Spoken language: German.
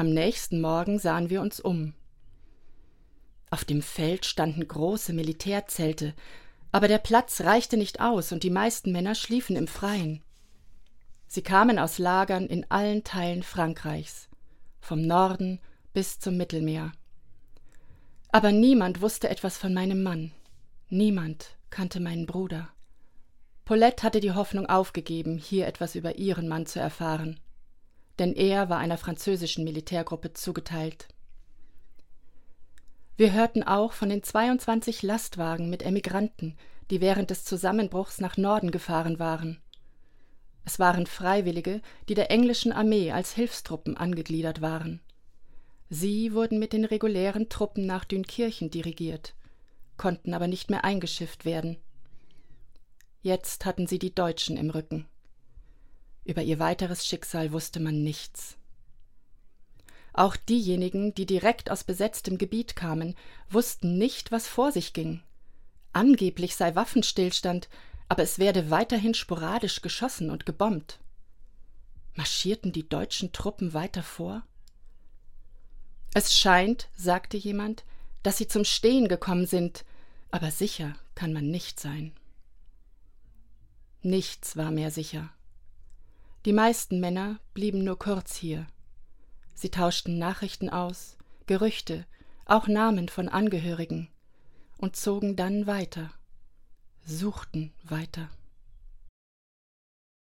Am nächsten Morgen sahen wir uns um. Auf dem Feld standen große Militärzelte, aber der Platz reichte nicht aus und die meisten Männer schliefen im Freien. Sie kamen aus Lagern in allen Teilen Frankreichs, vom Norden bis zum Mittelmeer. Aber niemand wusste etwas von meinem Mann. Niemand kannte meinen Bruder. Paulette hatte die Hoffnung aufgegeben, hier etwas über ihren Mann zu erfahren, denn er war einer französischen Militärgruppe zugeteilt. Wir hörten auch von den 22 Lastwagen mit Emigranten, die während des Zusammenbruchs nach Norden gefahren waren. Es waren Freiwillige, die der englischen Armee als Hilfstruppen angegliedert waren. Sie wurden mit den regulären Truppen nach Dünkirchen dirigiert, konnten aber nicht mehr eingeschifft werden. Jetzt hatten sie die Deutschen im Rücken. Über ihr weiteres Schicksal wusste man nichts. Auch diejenigen, die direkt aus besetztem Gebiet kamen, wussten nicht, was vor sich ging. Angeblich sei Waffenstillstand, aber es werde weiterhin sporadisch geschossen und gebombt. Marschierten die deutschen Truppen weiter vor? Es scheint, sagte jemand, dass sie zum Stehen gekommen sind, aber sicher kann man nicht sein. Nichts war mehr sicher. Die meisten Männer blieben nur kurz hier. Sie tauschten Nachrichten aus, Gerüchte, auch Namen von Angehörigen und zogen dann weiter suchten weiter.